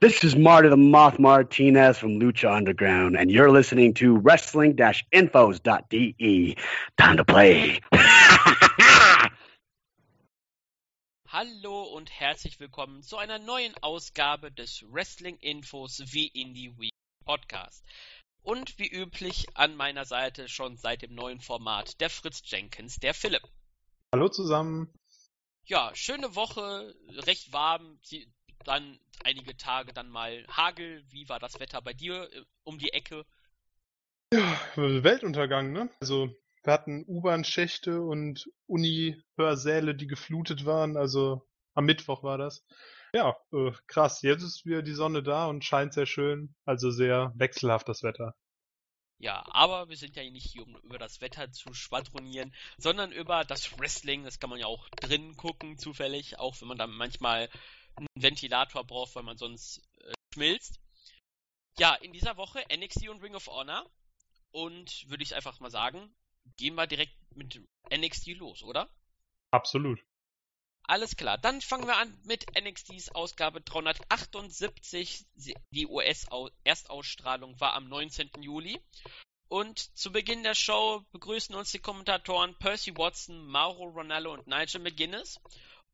This is Marty the Moth Martinez from Lucha Underground, and you're listening to wrestling-infos.de. Time to play. Hallo und herzlich willkommen zu einer neuen Ausgabe des Wrestling Infos wie Indie Week Podcast. Und wie üblich an meiner Seite schon seit dem neuen Format der Fritz Jenkins, der Philipp. Hallo zusammen. Ja, schöne Woche, recht warm, dann einige Tage dann mal Hagel. Wie war das Wetter bei dir äh, um die Ecke? Ja, Weltuntergang, ne? Also wir hatten U-Bahn-Schächte und Uni-Hörsäle, die geflutet waren. Also am Mittwoch war das. Ja, äh, krass. Jetzt ist wieder die Sonne da und scheint sehr schön. Also sehr wechselhaft das Wetter. Ja, aber wir sind ja nicht hier, um über das Wetter zu schwadronieren, sondern über das Wrestling. Das kann man ja auch drin gucken, zufällig, auch wenn man dann manchmal einen Ventilator braucht, weil man sonst äh, schmilzt. Ja, in dieser Woche NXT und Ring of Honor. Und würde ich einfach mal sagen, gehen wir direkt mit NXT los, oder? Absolut. Alles klar, dann fangen wir an mit NXTs Ausgabe 378. Die US-Erstausstrahlung war am 19. Juli. Und zu Beginn der Show begrüßen uns die Kommentatoren Percy Watson, Mauro Ronaldo und Nigel McGuinness.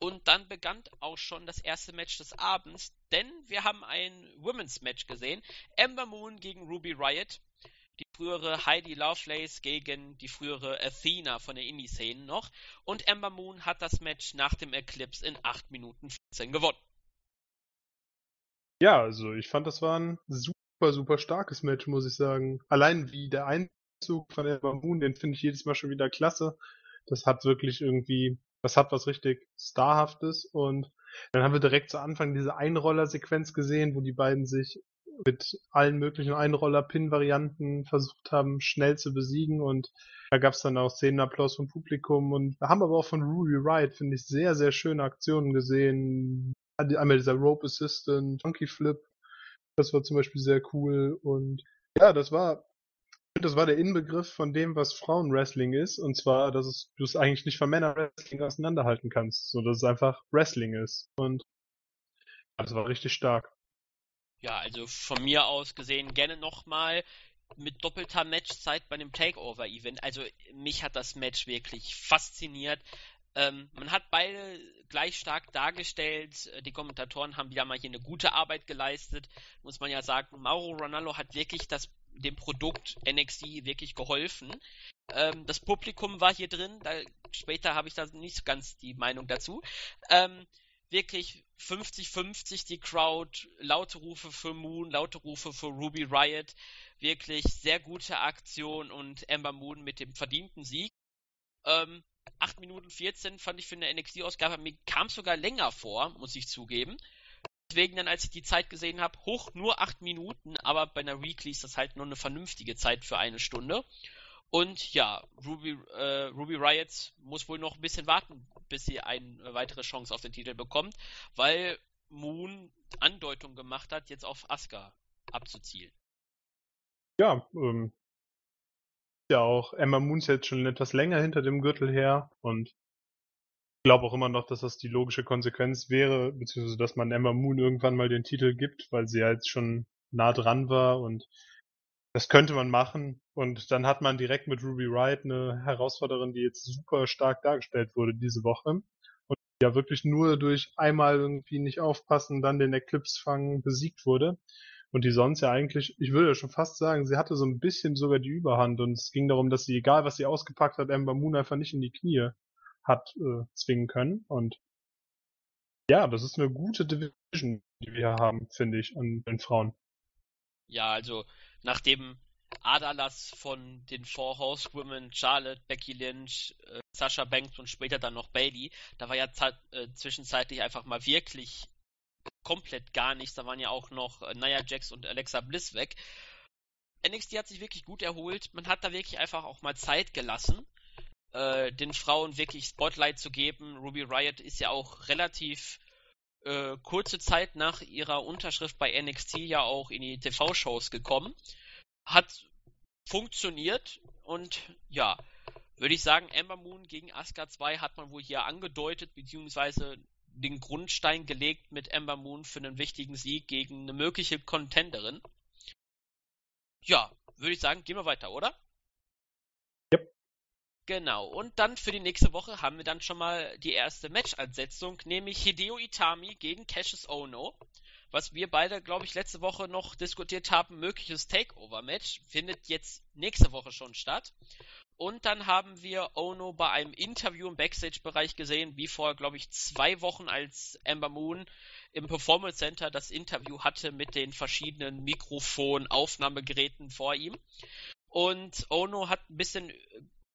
Und dann begann auch schon das erste Match des Abends, denn wir haben ein Women's Match gesehen. Ember Moon gegen Ruby Riot. Die frühere Heidi Lovelace gegen die frühere Athena von der Indie-Szene noch. Und Ember Moon hat das Match nach dem Eclipse in 8 Minuten 14 gewonnen. Ja, also ich fand, das war ein super, super starkes Match, muss ich sagen. Allein wie der Einzug von Ember Moon, den finde ich jedes Mal schon wieder klasse. Das hat wirklich irgendwie das hat was richtig Starhaftes und dann haben wir direkt zu Anfang diese Einroller-Sequenz gesehen, wo die beiden sich mit allen möglichen Einroller-Pin-Varianten versucht haben, schnell zu besiegen und da gab es dann auch Szenenapplaus vom Publikum und wir haben aber auch von Ruby Wright, finde ich, sehr, sehr schöne Aktionen gesehen. Einmal dieser Rope Assistant, Funky Flip, das war zum Beispiel sehr cool und ja, das war das war der Inbegriff von dem, was Frauenwrestling ist. Und zwar, dass du es eigentlich nicht von Männerwrestling auseinanderhalten kannst. So, dass es einfach Wrestling ist. Und das war richtig stark. Ja, also von mir aus gesehen gerne nochmal mit doppelter Matchzeit bei einem Takeover-Event. Also mich hat das Match wirklich fasziniert. Ähm, man hat beide gleich stark dargestellt. Die Kommentatoren haben wieder mal hier eine gute Arbeit geleistet. Muss man ja sagen, Mauro Ronaldo hat wirklich das dem Produkt NXT wirklich geholfen. Ähm, das Publikum war hier drin, da, später habe ich da nicht ganz die Meinung dazu. Ähm, wirklich 50-50 die Crowd, laute Rufe für Moon, laute Rufe für Ruby Riot, wirklich sehr gute Aktion und Ember Moon mit dem verdienten Sieg. Ähm, 8 Minuten 14 fand ich für eine NXT-Ausgabe, mir kam es sogar länger vor, muss ich zugeben deswegen dann, als ich die Zeit gesehen habe, hoch nur 8 Minuten, aber bei einer Weekly ist das halt nur eine vernünftige Zeit für eine Stunde. Und ja, Ruby, äh, Ruby Riot muss wohl noch ein bisschen warten, bis sie eine weitere Chance auf den Titel bekommt, weil Moon Andeutung gemacht hat, jetzt auf Asuka abzuzielen. Ja, ähm, ja auch Emma Moon ist jetzt schon etwas länger hinter dem Gürtel her und glaube auch immer noch, dass das die logische Konsequenz wäre, beziehungsweise dass man Emma Moon irgendwann mal den Titel gibt, weil sie ja jetzt schon nah dran war und das könnte man machen. Und dann hat man direkt mit Ruby Wright eine Herausforderin, die jetzt super stark dargestellt wurde diese Woche. Und ja wirklich nur durch einmal irgendwie nicht aufpassen, dann den Eclipse fangen, besiegt wurde. Und die sonst ja eigentlich, ich würde schon fast sagen, sie hatte so ein bisschen sogar die Überhand und es ging darum, dass sie, egal was sie ausgepackt hat, Ember Moon einfach nicht in die Knie hat äh, zwingen können. Und ja, das ist eine gute Division, die wir haben, finde ich, an den Frauen. Ja, also nach dem Adalas von den Four Horsewomen, Charlotte, Becky Lynch, äh, Sasha Banks und später dann noch Bailey, da war ja äh, zwischenzeitlich einfach mal wirklich komplett gar nichts. Da waren ja auch noch äh, Nia Jax und Alexa Bliss weg. NXT hat sich wirklich gut erholt. Man hat da wirklich einfach auch mal Zeit gelassen äh, den Frauen wirklich Spotlight zu geben. Ruby Riot ist ja auch relativ äh, kurze Zeit nach ihrer Unterschrift bei NXT ja auch in die TV-Shows gekommen. Hat funktioniert und ja, würde ich sagen, Ember Moon gegen Asuka 2 hat man wohl hier angedeutet, beziehungsweise den Grundstein gelegt mit Ember Moon für einen wichtigen Sieg gegen eine mögliche Contenderin. Ja, würde ich sagen, gehen wir weiter, oder? Yep. Genau, und dann für die nächste Woche haben wir dann schon mal die erste Match-Ansetzung, nämlich Hideo Itami gegen Cassius Ono. Was wir beide, glaube ich, letzte Woche noch diskutiert haben, mögliches Takeover-Match, findet jetzt nächste Woche schon statt. Und dann haben wir Ono bei einem Interview im Backstage-Bereich gesehen, wie vor, glaube ich, zwei Wochen, als Amber Moon im Performance Center das Interview hatte mit den verschiedenen Mikrofon-Aufnahmegeräten vor ihm. Und Ono hat ein bisschen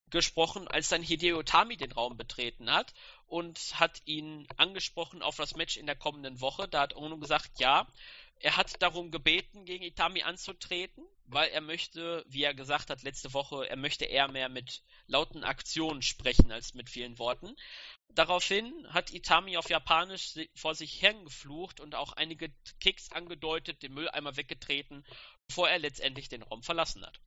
gesprochen, als dann Hideo Tami den Raum betreten hat und hat ihn angesprochen auf das Match in der kommenden Woche. Da hat Ono gesagt, ja, er hat darum gebeten, gegen Itami anzutreten, weil er möchte, wie er gesagt hat letzte Woche, er möchte eher mehr mit lauten Aktionen sprechen als mit vielen Worten. Daraufhin hat Itami auf Japanisch vor sich hergeflucht und auch einige Kicks angedeutet, den Mülleimer weggetreten, bevor er letztendlich den Raum verlassen hat.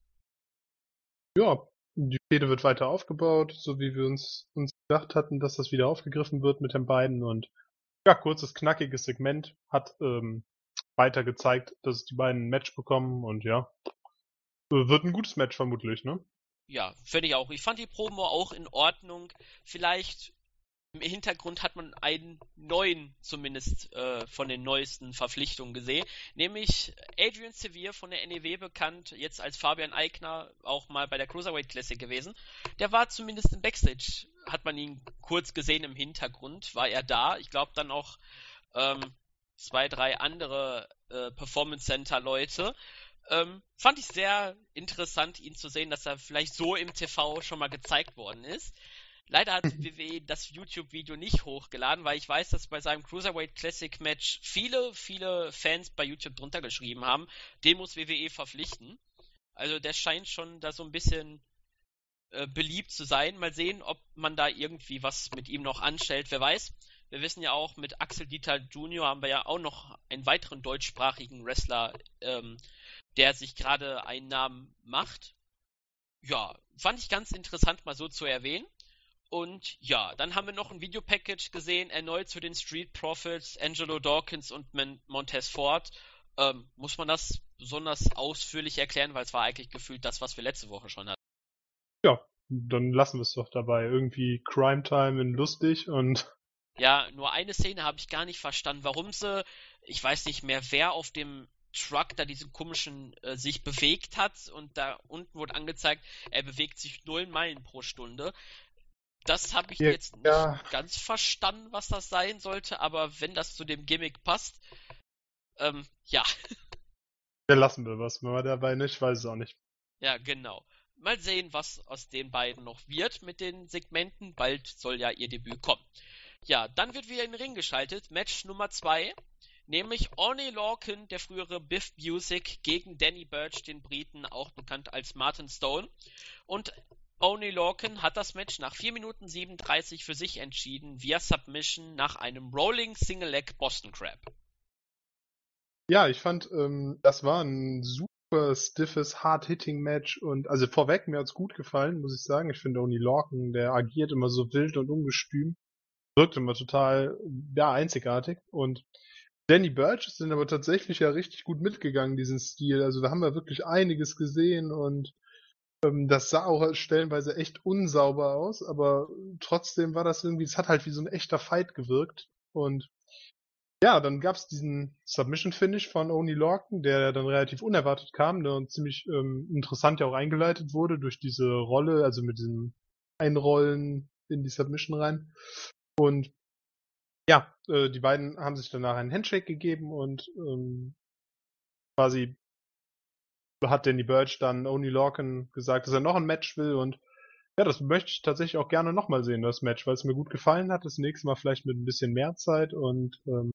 Ja, die Fehde wird weiter aufgebaut, so wie wir uns, uns gedacht hatten, dass das wieder aufgegriffen wird mit den beiden und ja, kurzes, knackiges Segment hat ähm, weiter gezeigt, dass die beiden ein Match bekommen und ja, wird ein gutes Match vermutlich, ne? Ja, finde ich auch. Ich fand die Promo auch in Ordnung. Vielleicht im Hintergrund hat man einen neuen, zumindest äh, von den neuesten Verpflichtungen gesehen, nämlich Adrian Sevier von der NEW bekannt, jetzt als Fabian Eigner auch mal bei der Cruiserweight Classic gewesen. Der war zumindest im Backstage, hat man ihn kurz gesehen im Hintergrund, war er da. Ich glaube dann auch ähm, zwei, drei andere äh, Performance Center Leute. Ähm, fand ich sehr interessant, ihn zu sehen, dass er vielleicht so im TV schon mal gezeigt worden ist. Leider hat WWE das YouTube-Video nicht hochgeladen, weil ich weiß, dass bei seinem Cruiserweight Classic Match viele, viele Fans bei YouTube drunter geschrieben haben, den muss WWE verpflichten. Also der scheint schon da so ein bisschen äh, beliebt zu sein. Mal sehen, ob man da irgendwie was mit ihm noch anstellt. Wer weiß. Wir wissen ja auch, mit Axel Dieter Junior haben wir ja auch noch einen weiteren deutschsprachigen Wrestler, ähm, der sich gerade einen Namen macht. Ja, fand ich ganz interessant mal so zu erwähnen. Und ja, dann haben wir noch ein Videopackage gesehen, erneut zu den Street Profits, Angelo Dawkins und Montez Ford. Ähm, muss man das besonders ausführlich erklären, weil es war eigentlich gefühlt das, was wir letzte Woche schon hatten. Ja, dann lassen wir es doch dabei. Irgendwie Crime Time in lustig und. Ja, nur eine Szene habe ich gar nicht verstanden, warum sie, ich weiß nicht mehr, wer auf dem Truck da diesen komischen äh, sich bewegt hat und da unten wurde angezeigt, er bewegt sich null Meilen pro Stunde. Das habe ich ja, jetzt nicht ja. ganz verstanden, was das sein sollte, aber wenn das zu dem Gimmick passt, ähm, ja. Dann lassen wir was, man dabei nicht, weiß es auch nicht. Ja, genau. Mal sehen, was aus den beiden noch wird mit den Segmenten. Bald soll ja ihr Debüt kommen. Ja, dann wird wieder in den Ring geschaltet. Match Nummer 2. Nämlich Orny Lorcan, der frühere Biff Music, gegen Danny Birch, den Briten, auch bekannt als Martin Stone. Und Only Lorcan hat das Match nach 4 Minuten 37 für sich entschieden, via Submission nach einem Rolling Single Leg Boston Crab. Ja, ich fand, ähm, das war ein super stiffes, hard-hitting-Match und also vorweg, mir hat's gut gefallen, muss ich sagen. Ich finde Only Lorcan, der agiert immer so wild und ungestüm, wirkt immer total, ja, einzigartig und Danny Birch ist dann aber tatsächlich ja richtig gut mitgegangen, diesen Stil. Also da haben wir wirklich einiges gesehen und ähm, das sah auch stellenweise echt unsauber aus, aber trotzdem war das irgendwie, es hat halt wie so ein echter Fight gewirkt. Und ja, dann gab's diesen Submission-Finish von Oni Lorcan, der dann relativ unerwartet kam ne, und ziemlich ähm, interessant ja auch eingeleitet wurde durch diese Rolle, also mit diesem Einrollen in die Submission rein. Und ja, äh, die beiden haben sich danach einen Handshake gegeben und ähm, quasi hat Danny Birch dann Oni Lorcan gesagt, dass er noch ein Match will und ja, das möchte ich tatsächlich auch gerne nochmal sehen, das Match, weil es mir gut gefallen hat. Das nächste Mal vielleicht mit ein bisschen mehr Zeit und ähm,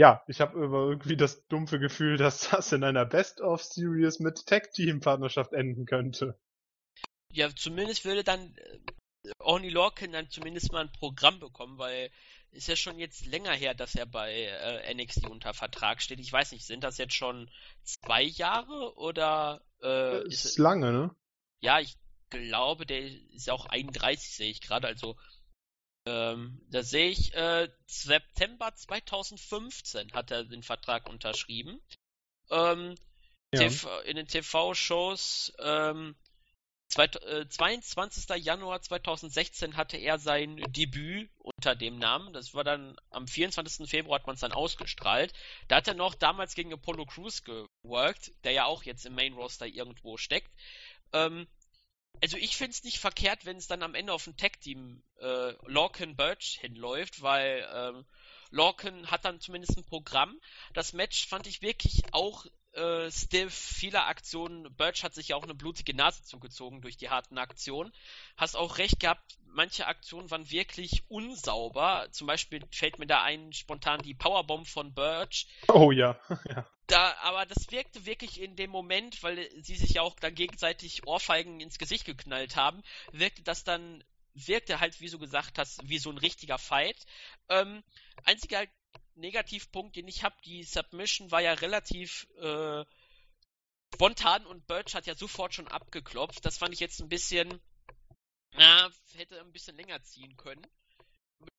ja, ich habe irgendwie das dumpfe Gefühl, dass das in einer Best-of-Series mit Tag-Team-Partnerschaft enden könnte. Ja, zumindest würde dann äh, Oni Lorcan dann zumindest mal ein Programm bekommen, weil ist ja schon jetzt länger her, dass er bei äh, NXT unter Vertrag steht. Ich weiß nicht, sind das jetzt schon zwei Jahre oder äh, ist, ist lange, ne? Ja, ich glaube, der ist auch 31, sehe ich gerade. Also Ähm, da sehe ich, äh, September 2015 hat er den Vertrag unterschrieben. Ähm, ja. in den TV-Shows ähm, 22. Äh, Januar 2016 hatte er sein Debüt unter dem Namen. Das war dann am 24. Februar hat man es dann ausgestrahlt. Da hat er noch damals gegen Apollo Crews geworkt, der ja auch jetzt im Main Roster irgendwo steckt. Ähm, also ich finde es nicht verkehrt, wenn es dann am Ende auf ein Tag-Team äh, Lorcan Birch hinläuft, weil ähm, Lorcan hat dann zumindest ein Programm. Das Match fand ich wirklich auch äh, stiff, viele Aktionen. Birch hat sich ja auch eine blutige Nase zugezogen durch die harten Aktionen. Hast auch recht gehabt, manche Aktionen waren wirklich unsauber. Zum Beispiel fällt mir da ein spontan die Powerbomb von Birch. Oh ja. ja. Da, aber das wirkte wirklich in dem Moment, weil sie sich ja auch dann gegenseitig Ohrfeigen ins Gesicht geknallt haben, wirkte das dann wirkte halt, wie du gesagt hast, wie so ein richtiger Fight. Ähm, einziger Negativpunkt, den ich habe, die Submission war ja relativ äh, spontan und Birch hat ja sofort schon abgeklopft. Das fand ich jetzt ein bisschen, na, hätte ein bisschen länger ziehen können.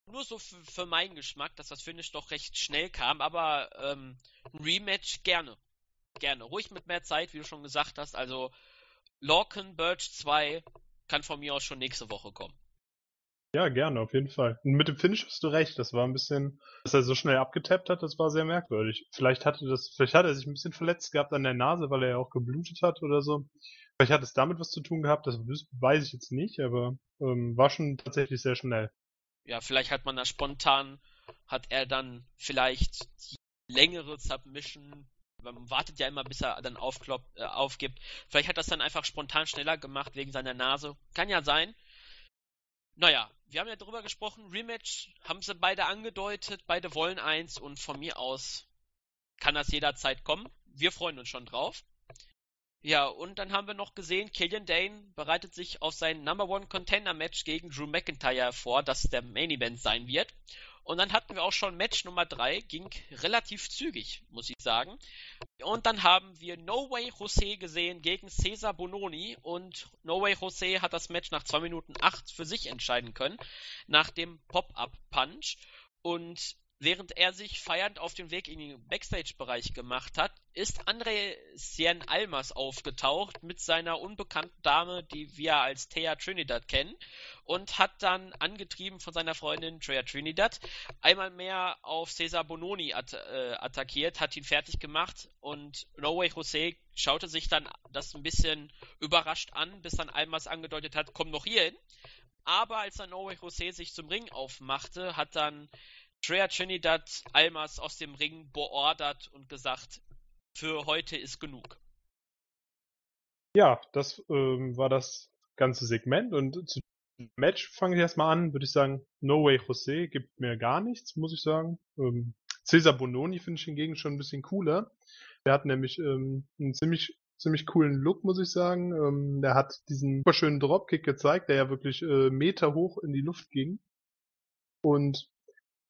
Nur so für, für meinen Geschmack, dass das Finish doch recht schnell kam, aber ähm, ein Rematch gerne. Gerne. Ruhig mit mehr Zeit, wie du schon gesagt hast. Also Lorcan Birch 2 kann von mir aus schon nächste Woche kommen. Ja, gerne, auf jeden Fall. Und mit dem Finish hast du recht, das war ein bisschen, dass er so schnell abgetappt hat, das war sehr merkwürdig. Vielleicht hatte das, vielleicht hat er sich ein bisschen verletzt gehabt an der Nase, weil er ja auch geblutet hat oder so. Vielleicht hat es damit was zu tun gehabt, das weiß ich jetzt nicht, aber ähm, war schon tatsächlich sehr schnell. Ja, vielleicht hat man da spontan, hat er dann vielleicht die längere Submission man wartet ja immer, bis er dann aufkloppt, äh, aufgibt. Vielleicht hat das dann einfach spontan schneller gemacht wegen seiner Nase. Kann ja sein. Naja, wir haben ja drüber gesprochen, Rematch haben sie beide angedeutet, beide wollen eins und von mir aus kann das jederzeit kommen. Wir freuen uns schon drauf. Ja, und dann haben wir noch gesehen, Killian Dane bereitet sich auf sein Number One Contender Match gegen Drew McIntyre vor, das der Main Event sein wird. Und dann hatten wir auch schon Match Nummer 3, ging relativ zügig, muss ich sagen. Und dann haben wir No Way Jose gesehen gegen Cesar Bononi und No Way Jose hat das Match nach 2 Minuten 8 für sich entscheiden können, nach dem Pop-Up Punch. Und Während er sich feiernd auf den Weg in den Backstage-Bereich gemacht hat, ist André Cien Almas aufgetaucht mit seiner unbekannten Dame, die wir als Thea Trinidad kennen, und hat dann angetrieben von seiner Freundin Thea Trinidad einmal mehr auf Cesar Bononi at äh, attackiert, hat ihn fertig gemacht und No Way Jose schaute sich dann das ein bisschen überrascht an, bis dann Almas angedeutet hat, komm noch hier hin. Aber als dann No Way Jose sich zum Ring aufmachte, hat dann Treya Trinidad Almas aus dem Ring beordert und gesagt, für heute ist genug. Ja, das ähm, war das ganze Segment und zu dem Match fange ich erstmal an, würde ich sagen, No Way Jose gibt mir gar nichts, muss ich sagen. Ähm, Cesar Bononi finde ich hingegen schon ein bisschen cooler. Der hat nämlich ähm, einen ziemlich ziemlich coolen Look, muss ich sagen. Ähm, der hat diesen super schönen Dropkick gezeigt, der ja wirklich äh, Meter hoch in die Luft ging. Und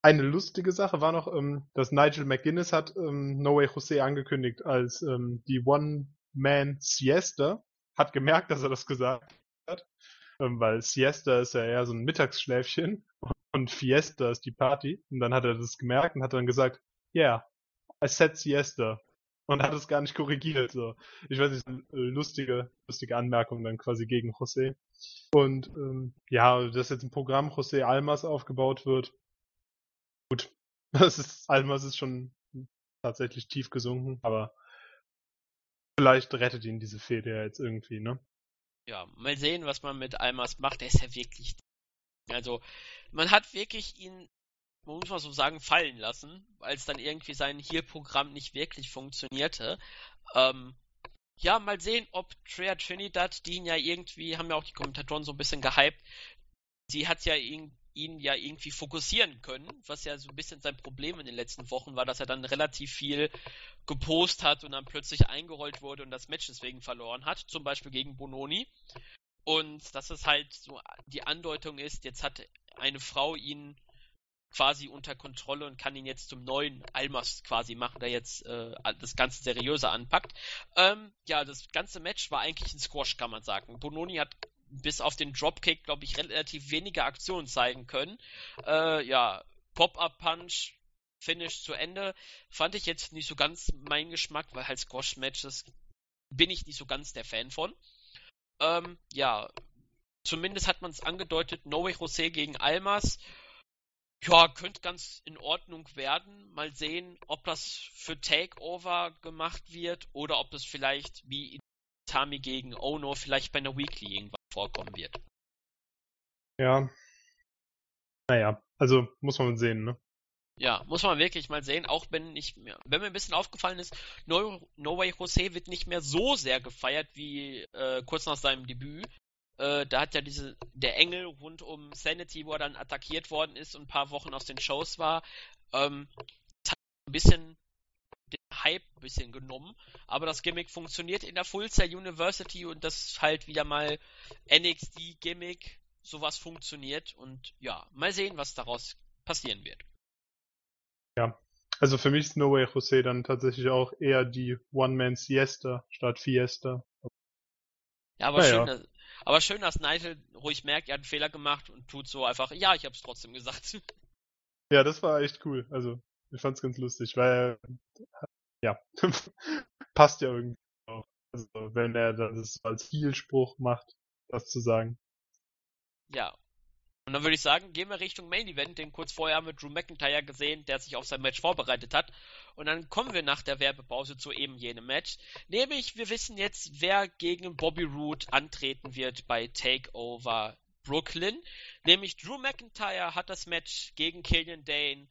eine lustige Sache war noch, ähm, dass Nigel McGuinness hat ähm, No Way Jose angekündigt als ähm, die One-Man-Siesta. Hat gemerkt, dass er das gesagt hat, ähm, weil Siesta ist ja eher so ein Mittagsschläfchen und Fiesta ist die Party. Und dann hat er das gemerkt und hat dann gesagt, yeah, I said Siesta. Und hat es gar nicht korrigiert. So. Ich weiß nicht, lustige, lustige Anmerkung dann quasi gegen José. Und ähm, ja, dass jetzt ein Programm José Almas aufgebaut wird, Gut, das ist, Almas ist schon tatsächlich tief gesunken, aber vielleicht rettet ihn diese Fehde ja jetzt irgendwie, ne? Ja, mal sehen, was man mit Almas macht. Der ist ja wirklich. Also, man hat wirklich ihn, muss man so sagen, fallen lassen, als dann irgendwie sein Heal-Programm nicht wirklich funktionierte. Ähm, ja, mal sehen, ob Treya Trinidad, die ihn ja irgendwie, haben ja auch die Kommentatoren so ein bisschen gehypt, sie hat ja ihn ihn ja irgendwie fokussieren können, was ja so ein bisschen sein Problem in den letzten Wochen war, dass er dann relativ viel gepostet hat und dann plötzlich eingerollt wurde und das Match deswegen verloren hat, zum Beispiel gegen Bononi. Und dass es halt so die Andeutung ist, jetzt hat eine Frau ihn quasi unter Kontrolle und kann ihn jetzt zum neuen Almas quasi machen, der jetzt äh, das Ganze seriöser anpackt. Ähm, ja, das ganze Match war eigentlich ein Squash, kann man sagen. Bononi hat bis auf den Dropkick, glaube ich, relativ wenige Aktionen zeigen können. Äh, ja, Pop-Up-Punch, Finish zu Ende, fand ich jetzt nicht so ganz mein Geschmack, weil halt Squash-Matches bin ich nicht so ganz der Fan von. Ähm, ja, zumindest hat man es angedeutet, Noe José gegen Almas. Ja, könnte ganz in Ordnung werden. Mal sehen, ob das für Takeover gemacht wird oder ob das vielleicht wie Tami gegen Ono vielleicht bei einer Weekly irgendwann vorkommen wird. Ja. Naja, also muss man sehen, ne? Ja, muss man wirklich mal sehen, auch wenn ich wenn mir ein bisschen aufgefallen ist, No, no Way Jose wird nicht mehr so sehr gefeiert wie äh, kurz nach seinem Debüt. Äh, da hat ja diese der Engel rund um Sanity, wo er dann attackiert worden ist und ein paar Wochen aus den Shows war, ähm, das hat ein bisschen den Hype ein bisschen genommen, aber das Gimmick funktioniert in der Full Sail University und das halt wieder mal NXT Gimmick sowas funktioniert und ja, mal sehen, was daraus passieren wird. Ja, also für mich ist No Way Jose dann tatsächlich auch eher die One-Man-Siesta statt Fiesta. Ja, aber, naja. schön, dass, aber schön, dass Nigel ruhig merkt, er hat einen Fehler gemacht und tut so einfach, ja, ich hab's trotzdem gesagt. Ja, das war echt cool. Also, ich fand's ganz lustig, weil, ja, passt ja irgendwie auch. Also, wenn er das als Heel-Spruch macht, das zu sagen. Ja, und dann würde ich sagen, gehen wir Richtung Main Event, den kurz vorher haben wir Drew McIntyre gesehen, der sich auf sein Match vorbereitet hat. Und dann kommen wir nach der Werbepause zu eben jenem Match. Nämlich, wir wissen jetzt, wer gegen Bobby Roode antreten wird bei Takeover Brooklyn. Nämlich Drew McIntyre hat das Match gegen Killian Dane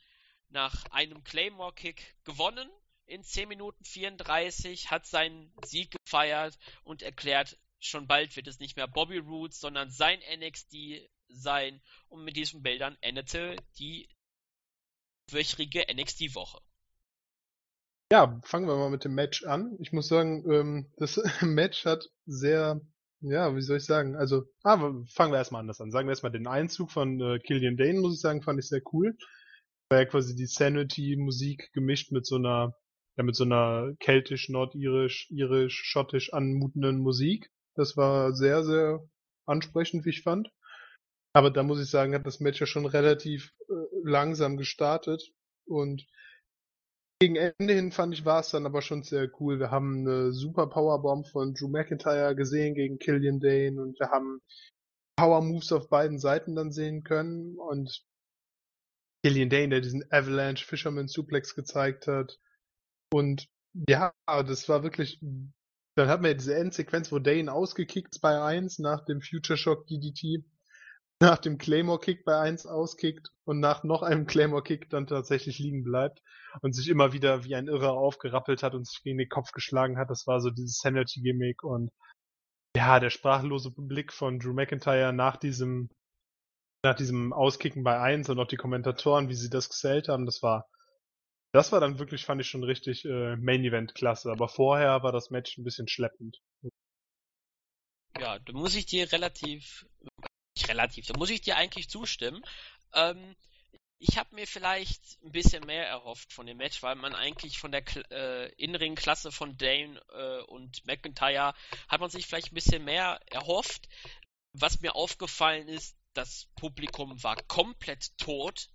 nach einem Claymore Kick gewonnen. In 10 Minuten 34 hat seinen Sieg gefeiert und erklärt, schon bald wird es nicht mehr Bobby Roode, sondern sein NXT sein. Und mit diesen Bildern endete die wöchige NXT-Woche. Ja, fangen wir mal mit dem Match an. Ich muss sagen, ähm, das Match hat sehr, ja, wie soll ich sagen, also, ah, fangen wir erstmal anders an. Sagen wir erstmal den Einzug von äh, Killian Dane, muss ich sagen, fand ich sehr cool. War ja quasi die Sanity-Musik gemischt mit so einer, ja, mit so einer keltisch, nordirisch, irisch, schottisch anmutenden Musik. Das war sehr, sehr ansprechend, wie ich fand. Aber da muss ich sagen, hat das Match ja schon relativ äh, langsam gestartet und gegen Ende hin fand ich war es dann aber schon sehr cool. Wir haben eine super Powerbomb von Drew McIntyre gesehen gegen Killian Dane und wir haben Power Moves auf beiden Seiten dann sehen können und Killian Dane, der diesen Avalanche Fisherman Suplex gezeigt hat und ja, das war wirklich dann hat man ja diese Endsequenz, wo Dane ausgekickt bei 1 nach dem Future Shock DDT nach dem Claymore-Kick bei 1 auskickt und nach noch einem Claymore-Kick dann tatsächlich liegen bleibt und sich immer wieder wie ein Irrer aufgerappelt hat und sich gegen den Kopf geschlagen hat. Das war so dieses Sanity-Gimmick und ja, der sprachlose Blick von Drew McIntyre nach diesem nach diesem Auskicken bei 1 und auch die Kommentatoren, wie sie das gesellt haben, das war das war dann wirklich, fand ich schon richtig äh, Main-Event-Klasse. Aber vorher war das Match ein bisschen schleppend. Ja, da muss ich dir relativ relativ. Da muss ich dir eigentlich zustimmen. Ähm, ich habe mir vielleicht ein bisschen mehr erhofft von dem Match, weil man eigentlich von der äh, Innenring-Klasse von Dane äh, und McIntyre hat man sich vielleicht ein bisschen mehr erhofft. Was mir aufgefallen ist, das Publikum war komplett tot.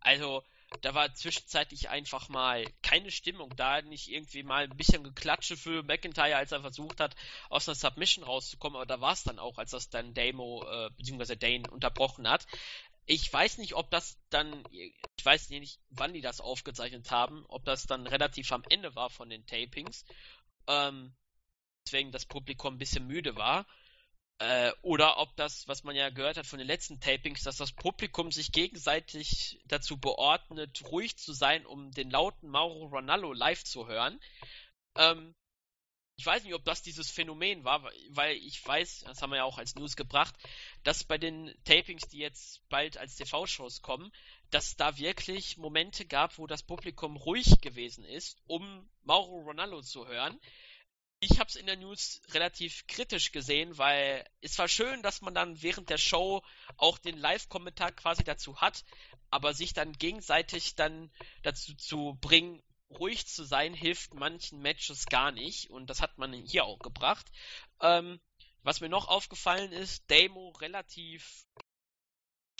Also da war zwischenzeitlich einfach mal keine Stimmung da, nicht irgendwie mal ein bisschen Geklatsche für McIntyre, als er versucht hat, aus einer Submission rauszukommen, aber da war es dann auch, als das dann Damo äh, bzw. Dane unterbrochen hat. Ich weiß nicht, ob das dann, ich weiß nicht, wann die das aufgezeichnet haben, ob das dann relativ am Ende war von den Tapings, ähm, deswegen das Publikum ein bisschen müde war. Äh, oder ob das, was man ja gehört hat von den letzten Tapings, dass das Publikum sich gegenseitig dazu beordnet, ruhig zu sein, um den lauten Mauro Ronaldo live zu hören. Ähm, ich weiß nicht, ob das dieses Phänomen war, weil ich weiß, das haben wir ja auch als News gebracht, dass bei den Tapings, die jetzt bald als TV-Shows kommen, dass da wirklich Momente gab, wo das Publikum ruhig gewesen ist, um Mauro Ronaldo zu hören ich habe es in der News relativ kritisch gesehen, weil es war schön, dass man dann während der Show auch den Live-Kommentar quasi dazu hat, aber sich dann gegenseitig dann dazu zu bringen, ruhig zu sein, hilft manchen Matches gar nicht und das hat man hier auch gebracht. Ähm, Was mir noch aufgefallen ist, Damo relativ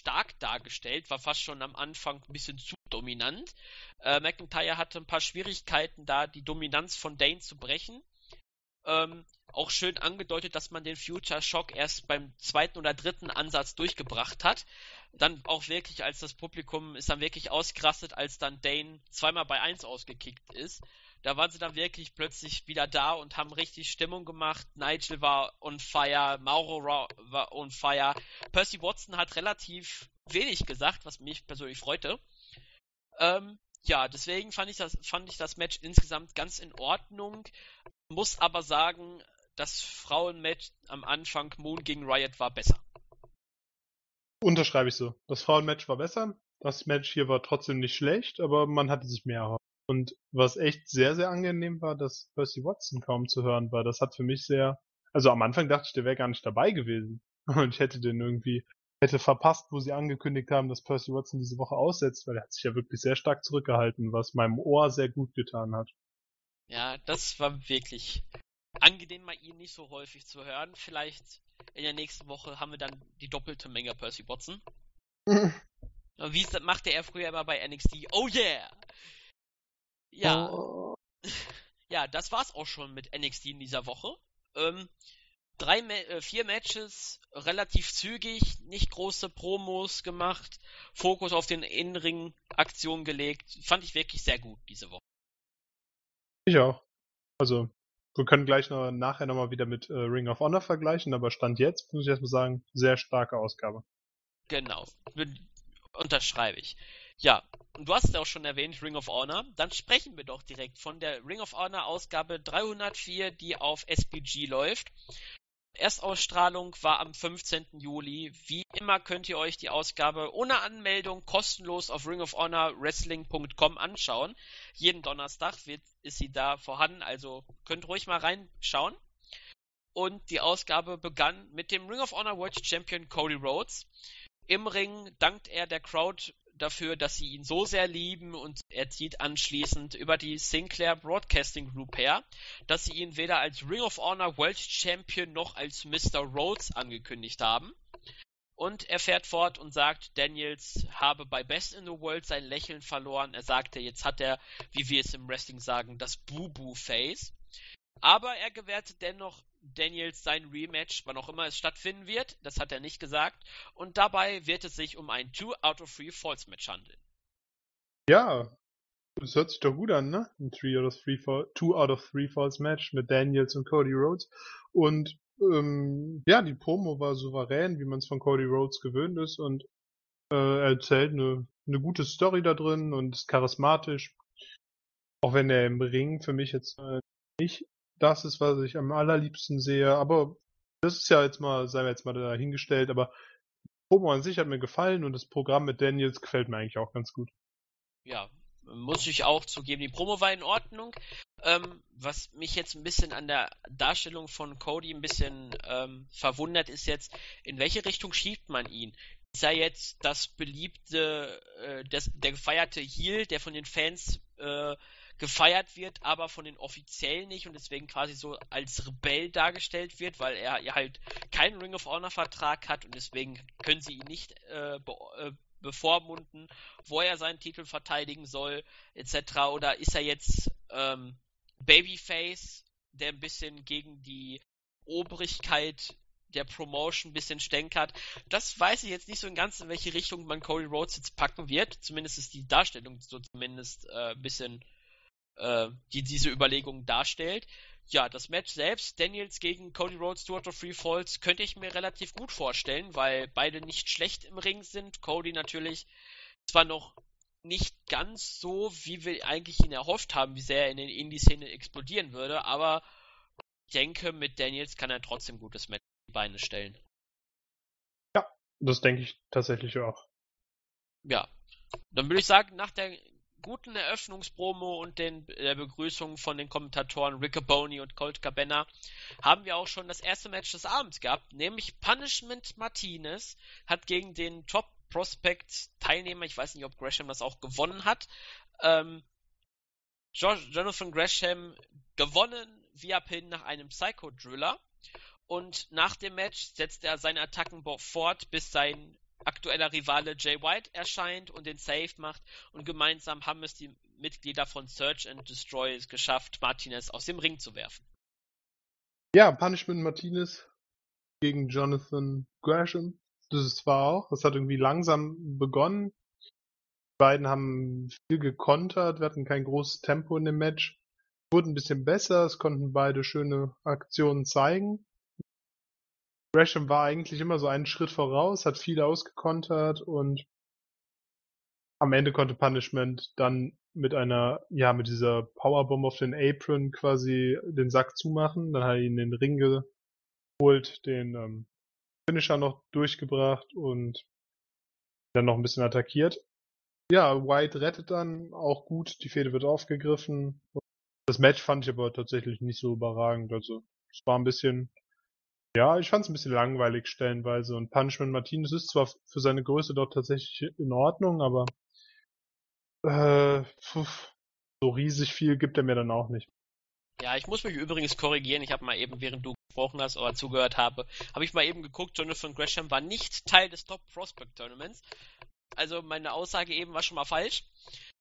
stark dargestellt, war fast schon am Anfang ein bisschen zu dominant. Äh, McIntyre hatte ein paar Schwierigkeiten da, die Dominanz von Dane zu brechen. Ähm, auch schön angedeutet, dass man den Future Shock erst beim zweiten oder dritten Ansatz durchgebracht hat. Dann auch wirklich, als das Publikum ist dann wirklich ausgerastet, als dann Dane zweimal bei 1 ausgekickt ist. Da waren sie dann wirklich plötzlich wieder da und haben richtig Stimmung gemacht. Nigel war on fire, Mauro war on fire. Percy Watson hat relativ wenig gesagt, was mich persönlich freute. Ähm, ja, deswegen fand ich, das, fand ich das Match insgesamt ganz in Ordnung. Muss aber sagen, das Frauenmatch am Anfang Moon gegen Riot war besser. Unterschreibe ich so. Das Frauenmatch war besser. Das Match hier war trotzdem nicht schlecht, aber man hatte sich mehr erhofft. Und was echt sehr, sehr angenehm war, dass Percy Watson kaum zu hören war. Das hat für mich sehr, also am Anfang dachte ich, der wäre gar nicht dabei gewesen. Und ich hätte den irgendwie, hätte verpasst, wo sie angekündigt haben, dass Percy Watson diese Woche aussetzt, weil er hat sich ja wirklich sehr stark zurückgehalten, was meinem Ohr sehr gut getan hat. Ja, das war wirklich angenehm, mal ihn nicht so häufig zu hören. Vielleicht in der nächsten Woche haben wir dann die doppelte Menge Percy Watson. Wie machte er früher immer bei NXT? Oh yeah! Ja. Oh. Ja, das war's auch schon mit NXT in dieser Woche. Ähm, drei, äh, vier Matches, relativ zügig, nicht große Promos gemacht, Fokus auf den Innenring-Aktionen gelegt. Fand ich wirklich sehr gut diese Woche. Ich auch. Also, wir können gleich noch, nachher nochmal wieder mit äh, Ring of Honor vergleichen, aber Stand jetzt, muss ich erstmal sagen, sehr starke Ausgabe. Genau. Unterschreibe ich. Ja, und du hast es auch schon erwähnt, Ring of Honor. Dann sprechen wir doch direkt von der Ring of Honor Ausgabe 304, die auf SPG läuft. Erstausstrahlung war am 15. Juli. Wie immer könnt ihr euch die Ausgabe ohne Anmeldung kostenlos auf ringofhonorwrestling.com anschauen. Jeden Donnerstag wird, ist sie da vorhanden, also könnt ruhig mal reinschauen. Und die Ausgabe begann mit dem Ring of Honor World Champion Cody Rhodes. Im Ring dankt er der Crowd dafür, dass sie ihn so sehr lieben und er zieht anschließend über die Sinclair Broadcasting Group her, dass sie ihn weder als Ring of Honor World Champion noch als Mr. Rhodes angekündigt haben. Und er fährt fort und sagt, Daniels habe bei Best in the World sein Lächeln verloren. Er sagte, jetzt hat er, wie wir es im Wrestling sagen, das Boo-Boo-Face. Aber er gewährte dennoch Daniels sein Rematch, wann auch immer es stattfinden wird. Das hat er nicht gesagt. Und dabei wird es sich um ein Two out of Three Falls Match handeln. Ja, das hört sich doch gut an, ne? Ein Three out of Three Fall, Two out of Three Falls Match mit Daniels und Cody Rhodes. Und ähm, ja, die Promo war souverän, wie man es von Cody Rhodes gewöhnt ist und äh, er erzählt eine, eine gute Story da drin und ist charismatisch. Auch wenn er im Ring für mich jetzt äh, nicht das ist, was ich am allerliebsten sehe. Aber das ist ja jetzt mal, sei wir jetzt mal dahingestellt, aber Promo an sich hat mir gefallen und das Programm mit Daniels gefällt mir eigentlich auch ganz gut. Ja, muss ich auch zugeben. Die Promo war in Ordnung. Ähm, was mich jetzt ein bisschen an der Darstellung von Cody ein bisschen ähm, verwundert, ist jetzt, in welche Richtung schiebt man ihn? Ist er jetzt das beliebte, äh, das, der gefeierte Heel, der von den Fans äh, gefeiert wird, aber von den Offiziellen nicht und deswegen quasi so als Rebell dargestellt wird, weil er ja halt keinen Ring of Honor Vertrag hat und deswegen können sie ihn nicht äh, be äh, bevormunden, wo er seinen Titel verteidigen soll, etc. Oder ist er jetzt ähm, Babyface, der ein bisschen gegen die Obrigkeit der Promotion ein bisschen stänkert. Das weiß ich jetzt nicht so in ganz, in welche Richtung man Cody Rhodes jetzt packen wird. Zumindest ist die Darstellung so zumindest äh, ein bisschen äh, die diese Überlegung darstellt. Ja, das Match selbst, Daniels gegen Cody Rhodes, Stuart of Free Falls, könnte ich mir relativ gut vorstellen, weil beide nicht schlecht im Ring sind. Cody natürlich zwar noch nicht ganz so, wie wir eigentlich ihn erhofft haben, wie sehr er in den Indie-Szene explodieren würde, aber ich denke, mit Daniels kann er trotzdem gutes Match in die Beine stellen. Ja, das denke ich tatsächlich auch. Ja, dann würde ich sagen, nach der guten Eröffnungspromo und den, der Begrüßung von den Kommentatoren Rick Boney und Colt Cabana haben wir auch schon das erste Match des Abends gehabt, nämlich Punishment Martinez hat gegen den Top Prospect Teilnehmer, ich weiß nicht, ob Gresham das auch gewonnen hat, ähm, Jonathan Gresham gewonnen via Pin nach einem Psycho Driller Und nach dem Match setzt er seine Attacken fort, bis sein aktueller Rivale Jay White erscheint und den Save macht. Und gemeinsam haben es die Mitglieder von Search and Destroy es geschafft, Martinez aus dem Ring zu werfen. Ja, Punishment Martinez gegen Jonathan Gresham. Das zwar auch, das hat irgendwie langsam begonnen. Die beiden haben viel gekontert, wir hatten kein großes Tempo in dem Match. Wurden ein bisschen besser, es konnten beide schöne Aktionen zeigen. Gresham war eigentlich immer so einen Schritt voraus, hat viel ausgekontert und am Ende konnte Punishment dann mit einer, ja, mit dieser Powerbomb auf den Apron quasi den Sack zumachen. Dann hat er ihn in den Ring geholt, den ähm, Finisher noch durchgebracht und dann noch ein bisschen attackiert. Ja, White rettet dann auch gut, die Fehde wird aufgegriffen. Das Match fand ich aber tatsächlich nicht so überragend. Also es war ein bisschen, ja, ich fand es ein bisschen langweilig stellenweise. Und Punishment Martinez ist zwar für seine Größe dort tatsächlich in Ordnung, aber äh, so riesig viel gibt er mir dann auch nicht. Ja, ich muss mich übrigens korrigieren. Ich habe mal eben, während du gesprochen hast oder zugehört habe, habe ich mal eben geguckt. Jonathan Gresham war nicht Teil des Top Prospect Tournaments. Also meine Aussage eben war schon mal falsch.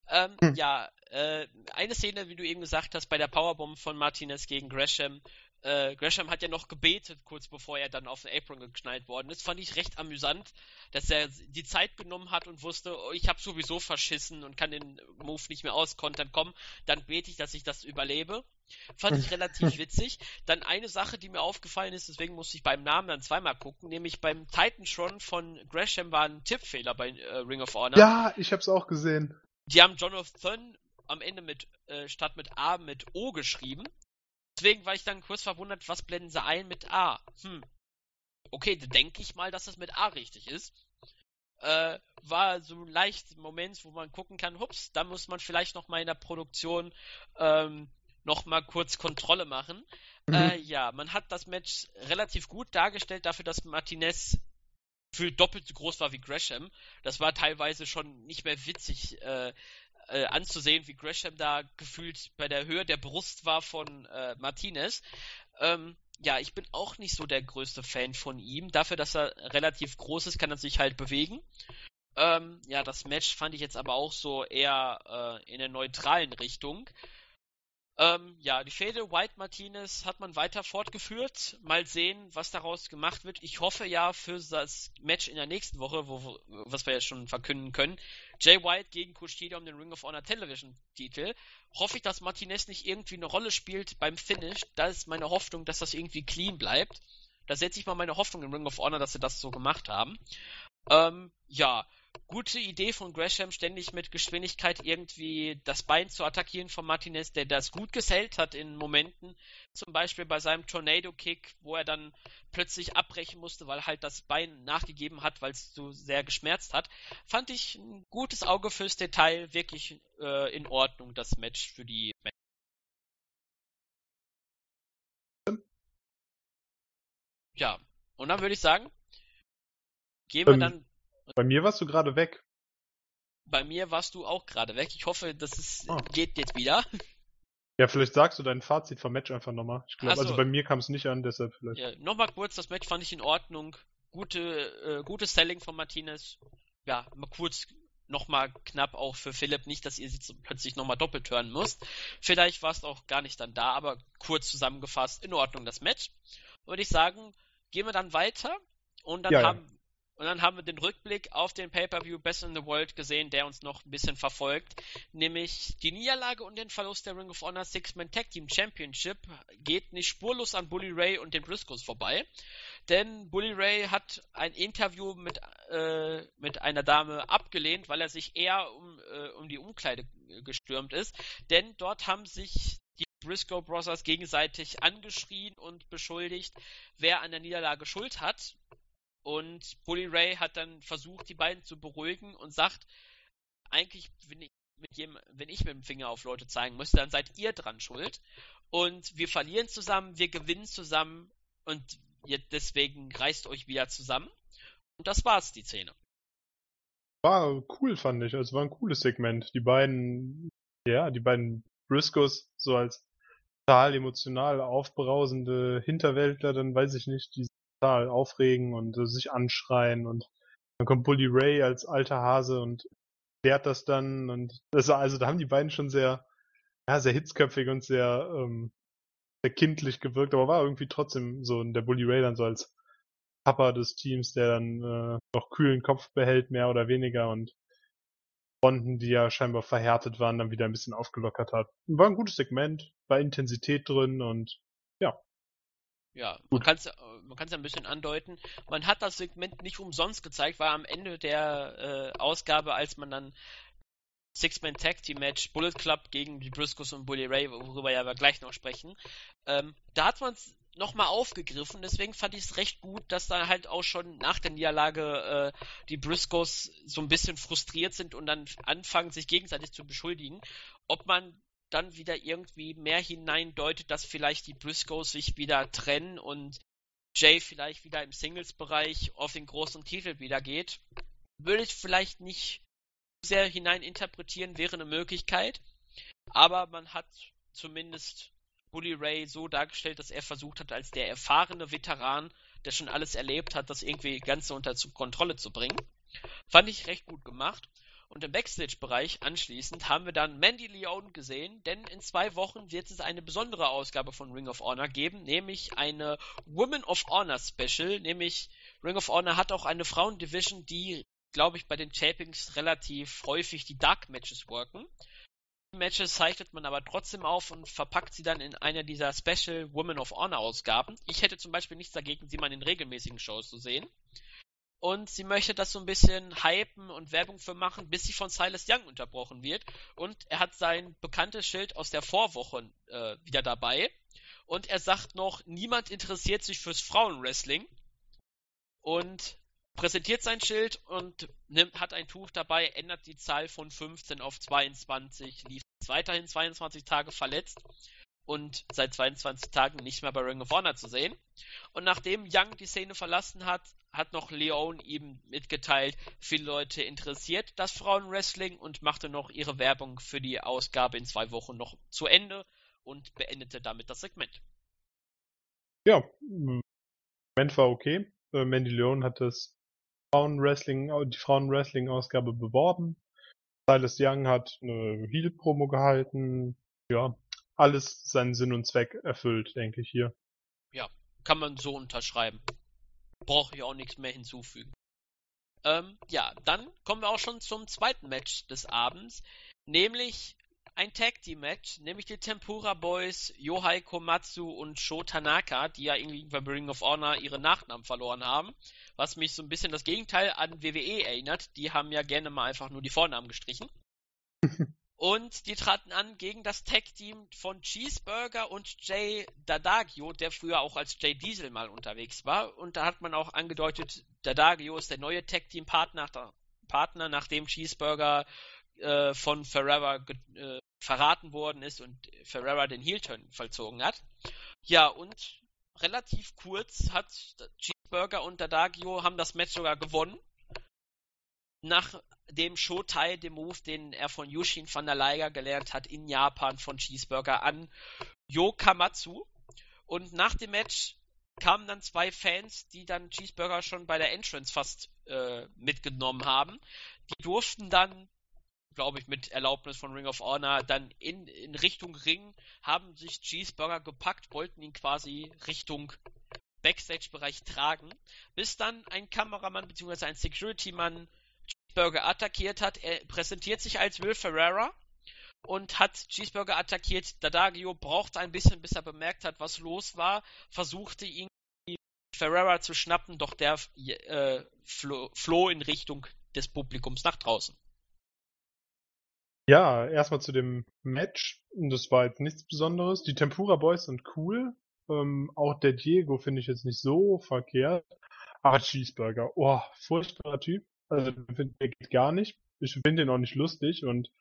Ähm, hm. Ja, äh, eine Szene, wie du eben gesagt hast, bei der Powerbomb von Martinez gegen Gresham, äh, Gresham hat ja noch gebetet, kurz bevor er dann auf den Apron geknallt worden ist. Fand ich recht amüsant, dass er die Zeit genommen hat und wusste, oh, ich habe sowieso verschissen und kann den Move nicht mehr auskontern. Komm, dann bete ich, dass ich das überlebe. Fand ich relativ witzig. Dann eine Sache, die mir aufgefallen ist, deswegen musste ich beim Namen dann zweimal gucken, nämlich beim Titan von Gresham war ein Tippfehler bei äh, Ring of Honor. Ja, ich hab's auch gesehen. Die haben Jonathan am Ende mit äh, statt mit A mit O geschrieben. Deswegen war ich dann kurz verwundert, was blenden sie ein mit A? Hm. Okay, dann denke ich mal, dass das mit A richtig ist. Äh, war so ein leicht Moment, wo man gucken kann, hups, da muss man vielleicht noch mal in der Produktion ähm, noch mal kurz Kontrolle machen. Mhm. Äh, ja, man hat das Match relativ gut dargestellt dafür, dass Martinez für doppelt so groß war wie Gresham. Das war teilweise schon nicht mehr witzig, äh, äh, anzusehen, wie Gresham da gefühlt bei der Höhe der Brust war von äh, Martinez. Ähm, ja, ich bin auch nicht so der größte Fan von ihm. Dafür, dass er relativ groß ist, kann er sich halt bewegen. Ähm, ja, das Match fand ich jetzt aber auch so eher äh, in der neutralen Richtung. Ähm, ja, die Fehde White Martinez hat man weiter fortgeführt. Mal sehen, was daraus gemacht wird. Ich hoffe ja für das Match in der nächsten Woche, wo, was wir ja schon verkünden können, Jay White gegen Kushida um den Ring of Honor Television Titel. Hoffe ich, dass Martinez nicht irgendwie eine Rolle spielt beim Finish. Da ist meine Hoffnung, dass das irgendwie clean bleibt. Da setze ich mal meine Hoffnung im Ring of Honor, dass sie das so gemacht haben. Ähm, ja, gute Idee von Gresham, ständig mit Geschwindigkeit irgendwie das Bein zu attackieren von Martinez, der das gut gesellt hat in Momenten. Zum Beispiel bei seinem Tornado Kick, wo er dann plötzlich abbrechen musste, weil halt das Bein nachgegeben hat, weil es so sehr geschmerzt hat. Fand ich ein gutes Auge fürs Detail, wirklich äh, in Ordnung, das Match für die Match. Ja, und dann würde ich sagen, gehen wir ähm, dann bei mir warst du gerade weg. Bei mir warst du auch gerade weg. Ich hoffe, dass es oh. geht jetzt wieder. Ja, vielleicht sagst du dein Fazit vom Match einfach nochmal. Ich glaube, so. also bei mir kam es nicht an, deshalb vielleicht. Ja, nochmal kurz, das Match fand ich in Ordnung. Gute, äh, gutes Selling von Martinez. Ja, mal kurz nochmal knapp auch für Philipp. Nicht, dass ihr sie plötzlich nochmal doppelt hören müsst. Vielleicht warst du auch gar nicht dann da, aber kurz zusammengefasst, in Ordnung das Match. Würde ich sagen, gehen wir dann weiter. Und dann ja, haben, und dann haben wir den Rückblick auf den Pay-Per-View Best in the World gesehen, der uns noch ein bisschen verfolgt. Nämlich die Niederlage und den Verlust der Ring of Honor Six-Man Tag Team Championship geht nicht spurlos an Bully Ray und den Briscoes vorbei. Denn Bully Ray hat ein Interview mit, äh, mit einer Dame abgelehnt, weil er sich eher um, äh, um die Umkleide gestürmt ist. Denn dort haben sich die Briscoe Brothers gegenseitig angeschrien und beschuldigt, wer an der Niederlage Schuld hat. Und Bully Ray hat dann versucht, die beiden zu beruhigen und sagt, eigentlich, wenn ich mit, jedem, wenn ich mit dem Finger auf Leute zeigen müsste, dann seid ihr dran schuld. Und wir verlieren zusammen, wir gewinnen zusammen und deswegen reißt euch wieder zusammen. Und das war's, die Szene. War cool, fand ich. Also war ein cooles Segment. Die beiden, ja, die beiden Briscoes so als total emotional aufbrausende Hinterwäldler, dann weiß ich nicht, die total aufregen und äh, sich anschreien und dann kommt Bully Ray als alter Hase und klärt das dann und das, also da haben die beiden schon sehr, ja, sehr hitzköpfig und sehr, ähm, sehr kindlich gewirkt, aber war irgendwie trotzdem so der Bully Ray dann so als Papa des Teams, der dann äh, noch kühlen Kopf behält, mehr oder weniger und Fronten, die ja scheinbar verhärtet waren, dann wieder ein bisschen aufgelockert hat. War ein gutes Segment, war Intensität drin und. Ja, man kann es man kann's ein bisschen andeuten. Man hat das Segment nicht umsonst gezeigt, weil am Ende der äh, Ausgabe, als man dann Six-Man Tag Team Match Bullet Club gegen die Briscoes und Bully Ray, worüber ja wir gleich noch sprechen, ähm, da hat man es nochmal aufgegriffen. Deswegen fand ich es recht gut, dass da halt auch schon nach der Niederlage äh, die Briscoes so ein bisschen frustriert sind und dann anfangen, sich gegenseitig zu beschuldigen. Ob man dann wieder irgendwie mehr hineindeutet, dass vielleicht die Briscoes sich wieder trennen und Jay vielleicht wieder im Singles-Bereich auf den großen Titel wieder geht, würde ich vielleicht nicht sehr hineininterpretieren, wäre eine Möglichkeit. Aber man hat zumindest Bully Ray so dargestellt, dass er versucht hat, als der erfahrene Veteran, der schon alles erlebt hat, das irgendwie ganz unter Kontrolle zu bringen. Fand ich recht gut gemacht. Und im Backstage-Bereich anschließend haben wir dann Mandy Leone gesehen, denn in zwei Wochen wird es eine besondere Ausgabe von Ring of Honor geben, nämlich eine Women of Honor Special, nämlich Ring of Honor hat auch eine Frauendivision, die, glaube ich, bei den Tapings relativ häufig die Dark Matches worken. Matches zeichnet man aber trotzdem auf und verpackt sie dann in einer dieser Special Women of Honor Ausgaben. Ich hätte zum Beispiel nichts dagegen, sie mal in regelmäßigen Shows zu sehen. Und sie möchte das so ein bisschen hypen und Werbung für machen, bis sie von Silas Young unterbrochen wird. Und er hat sein bekanntes Schild aus der Vorwoche äh, wieder dabei. Und er sagt noch, niemand interessiert sich fürs Frauenwrestling. Und präsentiert sein Schild und nimmt, hat ein Tuch dabei, ändert die Zahl von 15 auf 22, lief weiterhin 22 Tage verletzt und seit 22 Tagen nicht mehr bei Ring of Honor zu sehen. Und nachdem Young die Szene verlassen hat, hat noch Leon ihm mitgeteilt, viele Leute interessiert das Frauenwrestling und machte noch ihre Werbung für die Ausgabe in zwei Wochen noch zu Ende und beendete damit das Segment. Ja, Segment war okay. Äh, Mandy Leon hat das Frauenwrestling, die Frauenwrestling-Ausgabe beworben. Silas Young hat eine Heel-Promo gehalten. Ja, alles seinen Sinn und Zweck erfüllt, denke ich hier. Ja, kann man so unterschreiben. Brauche ich auch nichts mehr hinzufügen. Ähm, ja, dann kommen wir auch schon zum zweiten Match des Abends, nämlich ein Tag Team Match, nämlich die Tempura Boys, Yohai Komatsu und Sho Tanaka, die ja irgendwie beim Ring of Honor ihre Nachnamen verloren haben was mich so ein bisschen das Gegenteil an WWE erinnert. Die haben ja gerne mal einfach nur die Vornamen gestrichen. und die traten an gegen das Tag-Team von Cheeseburger und Jay Dadagio, der früher auch als Jay Diesel mal unterwegs war. Und da hat man auch angedeutet, Dadagio ist der neue Tag-Team-Partner, Partner, nachdem Cheeseburger äh, von Ferrara äh, verraten worden ist und Ferrara den Heel-Turn vollzogen hat. Ja, und relativ kurz hat Cheeseburger und Dadagio haben das Match sogar gewonnen. Nach dem Shotai, dem Move, den er von Yushin van der Leiger gelernt hat in Japan von Cheeseburger an Yokamatsu. Und nach dem Match kamen dann zwei Fans, die dann Cheeseburger schon bei der Entrance fast äh, mitgenommen haben. Die durften dann glaube ich, mit Erlaubnis von Ring of Honor dann in, in Richtung Ring, haben sich Cheeseburger gepackt, wollten ihn quasi Richtung Backstage-Bereich tragen, bis dann ein Kameramann bzw. ein Security-Mann Cheeseburger attackiert hat. Er präsentiert sich als Will Ferrera und hat Cheeseburger attackiert. Dadagio brauchte ein bisschen, bis er bemerkt hat, was los war, versuchte ihn Ferrera zu schnappen, doch der äh, floh in Richtung des Publikums nach draußen. Ja, erstmal zu dem Match. Das war jetzt nichts Besonderes. Die Tempura Boys sind cool. Ähm, auch der Diego finde ich jetzt nicht so verkehrt. Aber Cheeseburger, oh, furchtbarer Typ. Also der geht gar nicht. Ich finde ihn auch nicht lustig und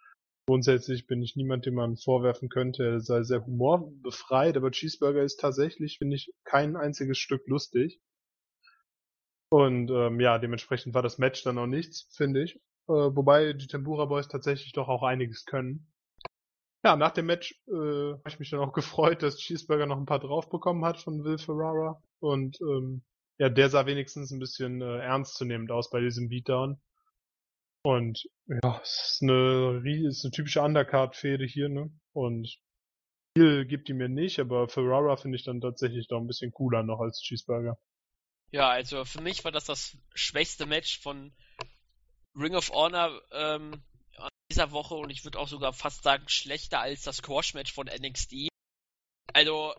grundsätzlich bin ich niemand, dem man vorwerfen könnte, er sei sehr humorbefreit, aber Cheeseburger ist tatsächlich, finde ich, kein einziges Stück lustig. Und ähm, ja, dementsprechend war das Match dann auch nichts, finde ich. Äh, wobei die Tempura Boys tatsächlich doch auch einiges können. Ja, nach dem Match äh, habe ich mich dann auch gefreut, dass Cheeseburger noch ein paar drauf bekommen hat von Will Ferrara. Und ähm, ja, der sah wenigstens ein bisschen äh, ernstzunehmend aus bei diesem Beatdown. Und ja, es ist eine, ist eine typische Undercard-Fehde hier, ne? Und viel gibt die mir nicht, aber Ferrara finde ich dann tatsächlich doch ein bisschen cooler noch als Cheeseburger. Ja, also für mich war das das schwächste Match von Ring of Honor ähm, dieser Woche und ich würde auch sogar fast sagen schlechter als das Squash-Match von NXT. Also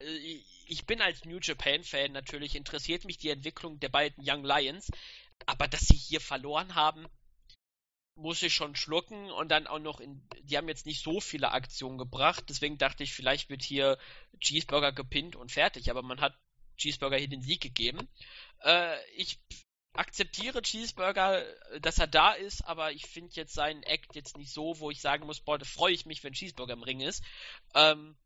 äh, ich bin als New Japan-Fan natürlich interessiert mich die Entwicklung der beiden Young Lions, aber dass sie hier verloren haben, muss ich schon schlucken und dann auch noch in, die haben jetzt nicht so viele Aktionen gebracht, deswegen dachte ich, vielleicht wird hier Cheeseburger gepinnt und fertig, aber man hat Cheeseburger hier den Sieg gegeben. Äh, ich akzeptiere Cheeseburger, dass er da ist, aber ich finde jetzt seinen Act jetzt nicht so, wo ich sagen muss, boah, da freue ich mich, wenn Cheeseburger im Ring ist. Ähm,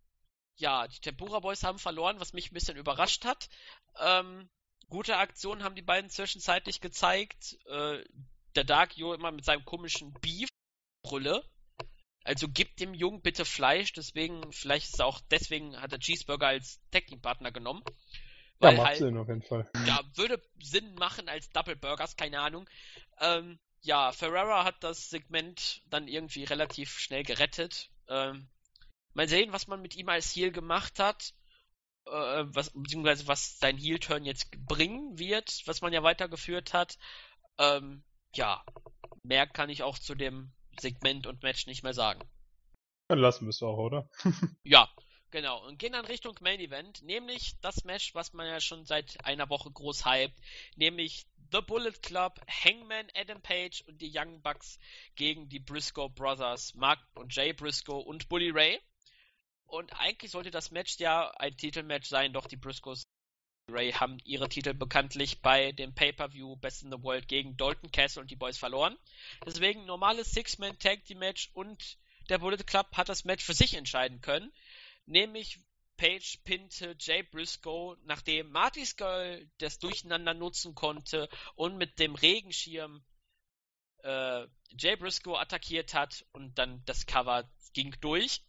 ja, die Tempura Boys haben verloren, was mich ein bisschen überrascht hat. Ähm, gute Aktionen haben die beiden zwischenzeitlich gezeigt. Äh, der Dark Yo immer mit seinem komischen Beef-Brülle. Also gibt dem Jungen bitte Fleisch, deswegen, vielleicht ist auch deswegen hat er Cheeseburger als Tag Team Partner genommen. Weil ja, macht halt, Sinn auf jeden Fall. Ja, würde Sinn machen als Double Burgers, keine Ahnung. Ähm, ja, Ferrara hat das Segment dann irgendwie relativ schnell gerettet. Ähm, mal sehen, was man mit ihm als Heal gemacht hat. Äh, was, beziehungsweise was sein Heel-Turn jetzt bringen wird, was man ja weitergeführt hat. Ähm, ja, mehr kann ich auch zu dem Segment und Match nicht mehr sagen. Dann lassen wir es auch, oder? ja, Genau, und gehen dann Richtung Main Event, nämlich das Match, was man ja schon seit einer Woche groß hypt, nämlich The Bullet Club, Hangman Adam Page und die Young Bucks gegen die Briscoe Brothers, Mark und Jay Briscoe und Bully Ray. Und eigentlich sollte das Match ja ein Titelmatch sein, doch die Briscoes Ray haben ihre Titel bekanntlich bei dem Pay-Per-View Best in the World gegen Dalton Castle und die Boys verloren. Deswegen normales Six-Man-Tag-Team-Match und der Bullet Club hat das Match für sich entscheiden können nämlich Page pinte Jay Briscoe, nachdem Marty Skull das Durcheinander nutzen konnte und mit dem Regenschirm äh, Jay Briscoe attackiert hat und dann das Cover ging durch.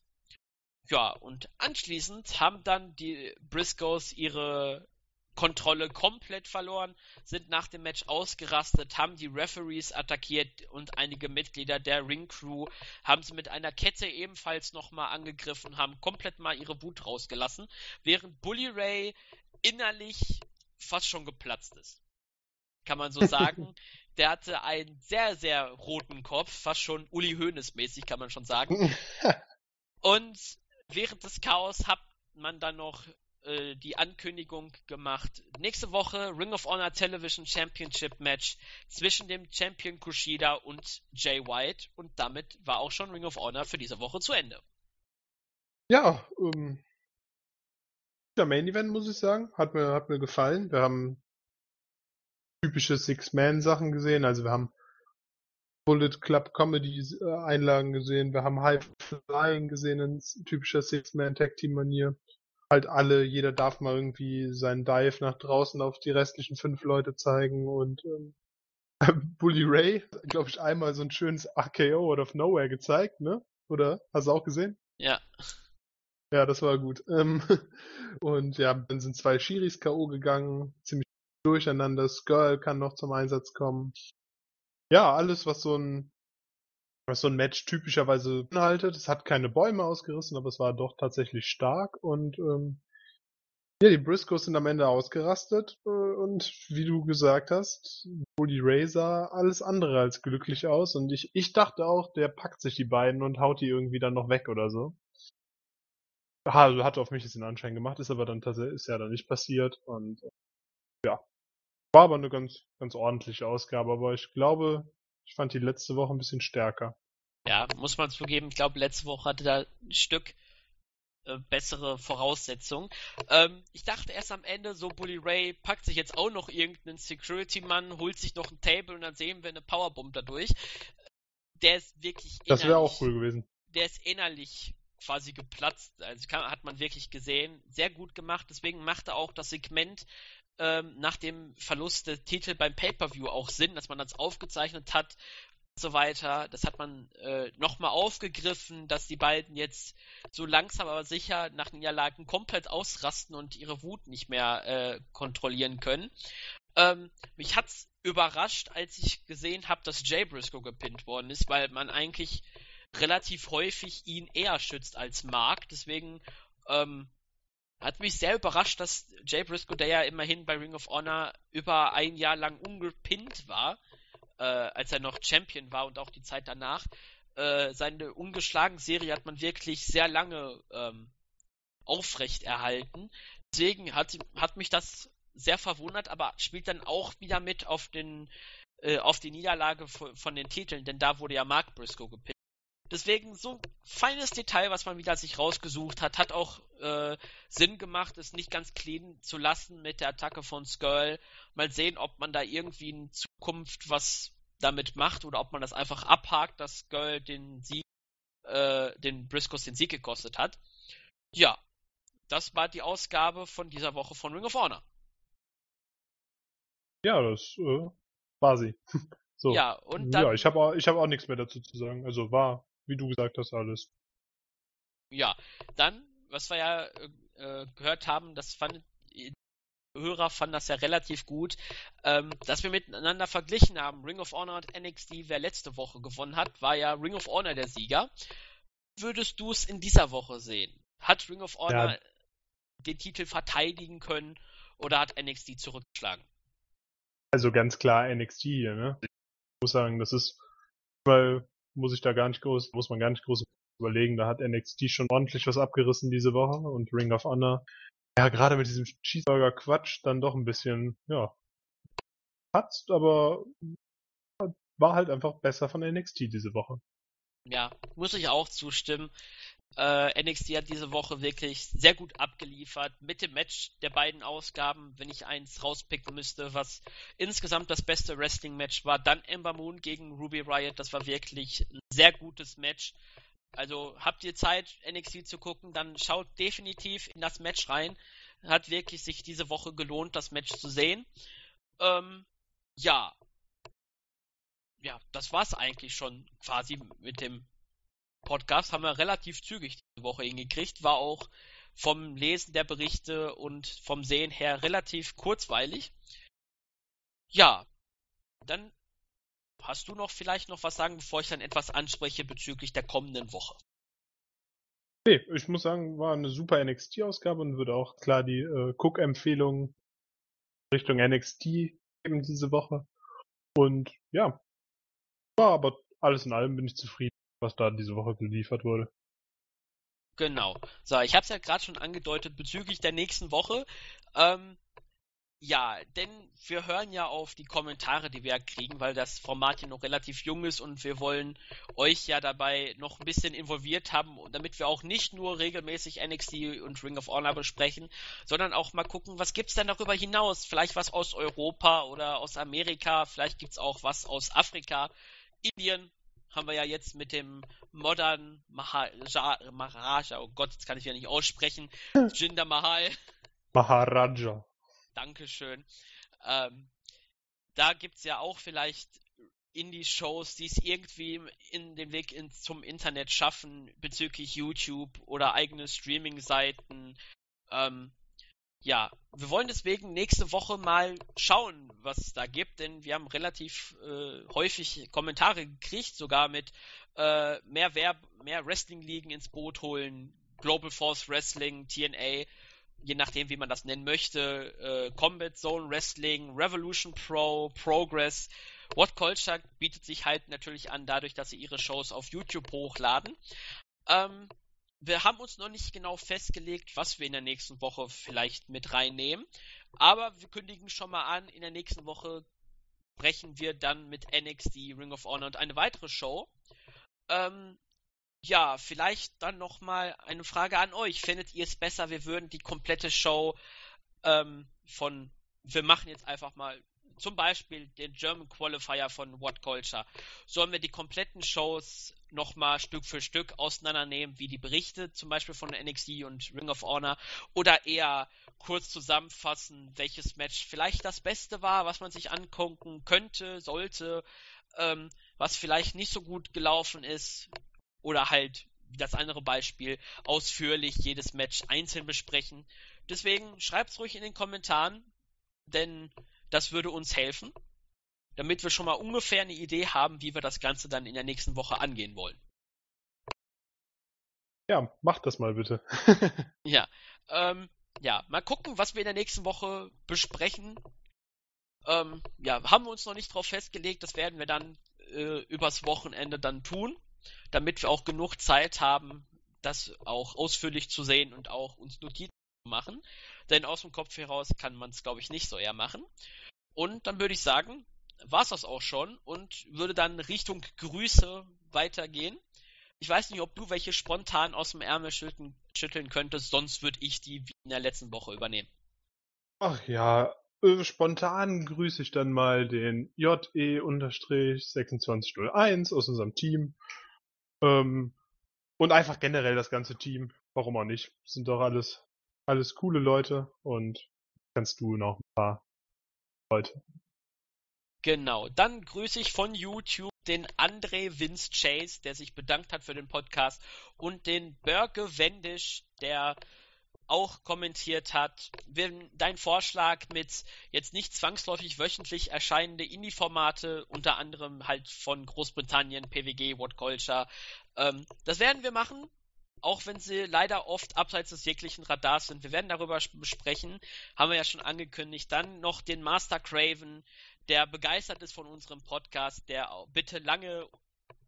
Ja, und anschließend haben dann die Briscoes ihre Kontrolle komplett verloren, sind nach dem Match ausgerastet, haben die Referees attackiert und einige Mitglieder der Ring Crew haben sie mit einer Kette ebenfalls nochmal angegriffen, haben komplett mal ihre Wut rausgelassen, während Bully Ray innerlich fast schon geplatzt ist. Kann man so sagen. Der hatte einen sehr, sehr roten Kopf, fast schon Uli Hoeneß mäßig, kann man schon sagen. Und während des Chaos hat man dann noch äh, die Ankündigung gemacht. Nächste Woche Ring of Honor Television Championship Match zwischen dem Champion Kushida und Jay White und damit war auch schon Ring of Honor für diese Woche zu Ende. Ja, ähm, der Main Event muss ich sagen, hat mir hat mir gefallen. Wir haben typische Six-Man-Sachen gesehen, also wir haben Bullet Club Comedy äh, Einlagen gesehen, wir haben High Flying gesehen in typischer Six-Man Tag Team Manier halt alle, jeder darf mal irgendwie seinen Dive nach draußen auf die restlichen fünf Leute zeigen und ähm, Bully Ray, glaube ich, einmal so ein schönes RKO out of nowhere gezeigt, ne? Oder? Hast du auch gesehen? Ja. Ja, das war gut. Ähm, und ja, dann sind zwei Shiris K.O. gegangen, ziemlich durcheinander. Skull kann noch zum Einsatz kommen. Ja, alles, was so ein was so ein Match typischerweise beinhaltet. Es hat keine Bäume ausgerissen, aber es war doch tatsächlich stark und ähm, ja, die Briscoes sind am Ende ausgerastet äh, und wie du gesagt hast, Bully Ray sah alles andere als glücklich aus und ich, ich dachte auch, der packt sich die beiden und haut die irgendwie dann noch weg oder so. Also hat auf mich jetzt den Anschein gemacht, ist aber dann tatsächlich, ist ja dann nicht passiert und ja. War aber eine ganz, ganz ordentliche Ausgabe, aber ich glaube, ich fand die letzte Woche ein bisschen stärker. Ja, muss man zugeben. Ich glaube, letzte Woche hatte da ein Stück äh, bessere Voraussetzungen. Ähm, ich dachte erst am Ende, so Bully Ray packt sich jetzt auch noch irgendeinen Security-Mann, holt sich noch ein Table und dann sehen wir eine Powerbomb dadurch. Der ist wirklich Das wäre auch cool gewesen. Der ist innerlich quasi geplatzt. Also kann, hat man wirklich gesehen. Sehr gut gemacht. Deswegen machte auch das Segment ähm, nach dem Verlust der Titel beim Pay-Per-View auch Sinn, dass man das aufgezeichnet hat so weiter. Das hat man äh, nochmal aufgegriffen, dass die beiden jetzt so langsam aber sicher nach Niederlagen komplett ausrasten und ihre Wut nicht mehr äh, kontrollieren können. Ähm, mich hat's überrascht, als ich gesehen habe, dass Jay Briscoe gepinnt worden ist, weil man eigentlich relativ häufig ihn eher schützt als Mark. Deswegen ähm, hat mich sehr überrascht, dass Jay Briscoe, der ja immerhin bei Ring of Honor über ein Jahr lang ungepinnt war, äh, als er noch Champion war und auch die Zeit danach, äh, seine ungeschlagen Serie hat man wirklich sehr lange ähm, aufrecht erhalten. Deswegen hat, hat mich das sehr verwundert, aber spielt dann auch wieder mit auf den äh, auf die Niederlage von, von, den Titeln, denn da wurde ja Mark Briscoe gepinnt. Deswegen so feines Detail, was man wieder sich rausgesucht hat, hat auch äh, Sinn gemacht, es nicht ganz clean zu lassen mit der Attacke von Skrull. Mal sehen, ob man da irgendwie in Zukunft was damit macht oder ob man das einfach abhakt, dass Skrull den Sieg, äh, den Briscoes den Sieg gekostet hat. Ja, das war die Ausgabe von dieser Woche von Ring of Honor. Ja, das äh, war sie. so. Ja, und dann, ja, ich habe auch, ich hab auch nichts mehr dazu zu sagen. Also war wie du gesagt hast, alles. Ja, dann, was wir ja äh, gehört haben, das fand Hörer fanden das ja relativ gut, ähm, dass wir miteinander verglichen haben. Ring of Honor und NXT, wer letzte Woche gewonnen hat, war ja Ring of Honor der Sieger. Würdest du es in dieser Woche sehen? Hat Ring of Honor ja. den Titel verteidigen können oder hat NXT zurückgeschlagen? Also ganz klar NXT hier, ne? Ich muss sagen, das ist, weil muss ich da gar nicht groß, muss man gar nicht groß überlegen. Da hat NXT schon ordentlich was abgerissen diese Woche und Ring of Honor. Ja, gerade mit diesem Cheeseburger-Quatsch dann doch ein bisschen, ja, hat's, aber war halt einfach besser von NXT diese Woche. Ja, muss ich auch zustimmen. Äh, NXT hat diese Woche wirklich sehr gut abgeliefert mit dem Match der beiden Ausgaben. Wenn ich eins rauspicken müsste, was insgesamt das beste Wrestling-Match war, dann Ember Moon gegen Ruby Riot. Das war wirklich ein sehr gutes Match. Also habt ihr Zeit, NXT zu gucken, dann schaut definitiv in das Match rein. Hat wirklich sich diese Woche gelohnt, das Match zu sehen. Ähm, ja. Ja, das war's eigentlich schon quasi mit dem Podcast haben wir relativ zügig diese Woche hingekriegt. War auch vom Lesen der Berichte und vom Sehen her relativ kurzweilig. Ja, dann hast du noch vielleicht noch was sagen, bevor ich dann etwas anspreche bezüglich der kommenden Woche. Nee, ich muss sagen, war eine super NXT-Ausgabe und würde auch klar die äh, Cook-Empfehlung Richtung NXT geben diese Woche. Und ja, war aber alles in allem bin ich zufrieden was da diese Woche geliefert wurde. Genau. So, ich habe es ja gerade schon angedeutet bezüglich der nächsten Woche. Ähm, ja, denn wir hören ja auf die Kommentare, die wir kriegen, weil das Format ja noch relativ jung ist und wir wollen euch ja dabei noch ein bisschen involviert haben, damit wir auch nicht nur regelmäßig NXT und Ring of Honor besprechen, sondern auch mal gucken, was gibt's denn darüber hinaus? Vielleicht was aus Europa oder aus Amerika, vielleicht gibt's auch was aus Afrika, Indien, haben wir ja jetzt mit dem Modern Maharaja, Maharaja oh Gott, jetzt kann ich ja nicht aussprechen, Jinder Mahal. Maharaja. Dankeschön. Ähm, da gibt's ja auch vielleicht Indie-Shows, die es irgendwie in den Weg in, zum Internet schaffen bezüglich YouTube oder eigene Streaming-Seiten. Ähm, ja, wir wollen deswegen nächste Woche mal schauen, was es da gibt, denn wir haben relativ äh, häufig Kommentare gekriegt, sogar mit äh, mehr, Werb mehr Wrestling-Ligen ins Boot holen, Global Force Wrestling, TNA, je nachdem, wie man das nennen möchte, äh, Combat Zone Wrestling, Revolution Pro, Progress. What Culture bietet sich halt natürlich an, dadurch, dass sie ihre Shows auf YouTube hochladen. Ähm, wir haben uns noch nicht genau festgelegt, was wir in der nächsten Woche vielleicht mit reinnehmen. Aber wir kündigen schon mal an, in der nächsten Woche brechen wir dann mit NXT, Ring of Honor und eine weitere Show. Ähm, ja, vielleicht dann nochmal eine Frage an euch. Findet ihr es besser, wir würden die komplette Show ähm, von, wir machen jetzt einfach mal zum Beispiel den German Qualifier von What Culture, sollen wir die kompletten Shows nochmal Stück für Stück auseinandernehmen, wie die Berichte zum Beispiel von NXT und Ring of Honor, oder eher kurz zusammenfassen, welches Match vielleicht das Beste war, was man sich angucken könnte, sollte. ähm, was vielleicht nicht so gut gelaufen ist oder halt wie das andere Beispiel ausführlich jedes Match einzeln besprechen. Deswegen schreibt's ruhig in den Kommentaren, denn das würde uns helfen, damit wir schon mal ungefähr eine Idee haben, wie wir das Ganze dann in der nächsten Woche angehen wollen. Ja, macht das mal bitte. ja, ähm, ja, mal gucken, was wir in der nächsten Woche besprechen. Ähm, ja, haben wir uns noch nicht drauf festgelegt, das werden wir dann äh, übers Wochenende dann tun, damit wir auch genug Zeit haben, das auch ausführlich zu sehen und auch uns Notizen zu machen. Denn aus dem Kopf heraus kann man es, glaube ich, nicht so eher machen. Und dann würde ich sagen, war es das auch schon und würde dann Richtung Grüße weitergehen. Ich weiß nicht, ob du welche spontan aus dem Ärmel schütteln, schütteln könntest, sonst würde ich die wie in der letzten Woche übernehmen. Ach ja, spontan grüße ich dann mal den JE-2601 aus unserem Team. Ähm, und einfach generell das ganze Team. Warum auch nicht? Sind doch alles, alles coole Leute und kannst du noch ein paar Leute. Genau. Dann grüße ich von YouTube den André Vince Chase, der sich bedankt hat für den Podcast und den Börke Wendisch, der auch kommentiert hat, wenn dein Vorschlag mit jetzt nicht zwangsläufig wöchentlich erscheinende Indie-Formate, unter anderem halt von Großbritannien, PWG, What Culture, ähm, das werden wir machen, auch wenn sie leider oft abseits des jeglichen Radars sind. Wir werden darüber besprechen, haben wir ja schon angekündigt. Dann noch den Master Craven, der begeistert ist von unserem Podcast, der bitte lange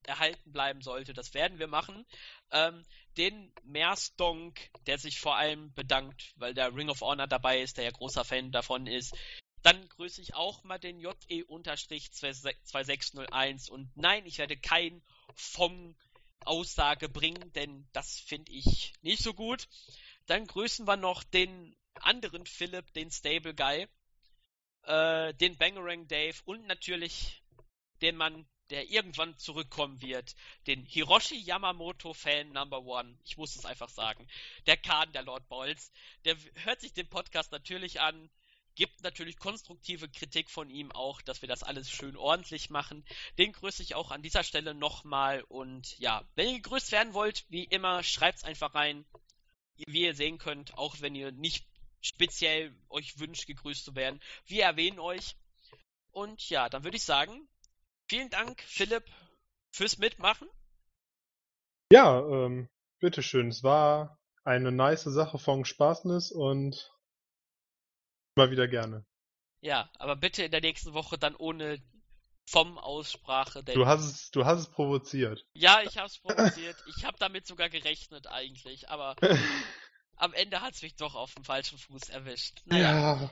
erhalten bleiben sollte. Das werden wir machen. Ähm, den Merstonk, der sich vor allem bedankt, weil der Ring of Honor dabei ist, der ja großer Fan davon ist. Dann grüße ich auch mal den JE-2601 und nein, ich werde kein Fong Aussage bringen, denn das finde ich nicht so gut. Dann grüßen wir noch den anderen Philipp, den Stable Guy, äh, den Bangerang Dave und natürlich den Mann, der irgendwann zurückkommen wird, den Hiroshi Yamamoto Fan Number One. Ich muss es einfach sagen. Der Kahn der Lord Balls. Der hört sich den Podcast natürlich an, gibt natürlich konstruktive Kritik von ihm auch, dass wir das alles schön ordentlich machen. Den grüße ich auch an dieser Stelle nochmal und ja, wenn ihr gegrüßt werden wollt, wie immer, schreibt's einfach rein. Wie ihr sehen könnt, auch wenn ihr nicht speziell euch wünscht, gegrüßt zu werden. Wir erwähnen euch. Und ja, dann würde ich sagen, Vielen Dank, Philipp, fürs Mitmachen. Ja, ähm, bitteschön. Es war eine nice Sache von Spaßnis und mal wieder gerne. Ja, aber bitte in der nächsten Woche dann ohne vom Aussprache. du hast es, du hast es provoziert. Ja, ich habe es provoziert. ich habe damit sogar gerechnet eigentlich, aber am Ende hat es mich doch auf dem falschen Fuß erwischt. Naja. Ja.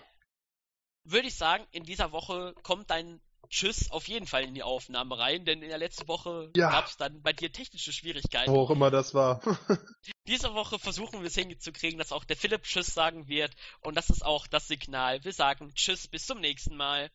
Würde ich sagen, in dieser Woche kommt dein Tschüss auf jeden Fall in die Aufnahme rein, denn in der letzten Woche ja. gab es dann bei dir technische Schwierigkeiten. Wo auch immer das war. Diese Woche versuchen wir es hinzukriegen, dass auch der Philipp Tschüss sagen wird und das ist auch das Signal. Wir sagen Tschüss, bis zum nächsten Mal.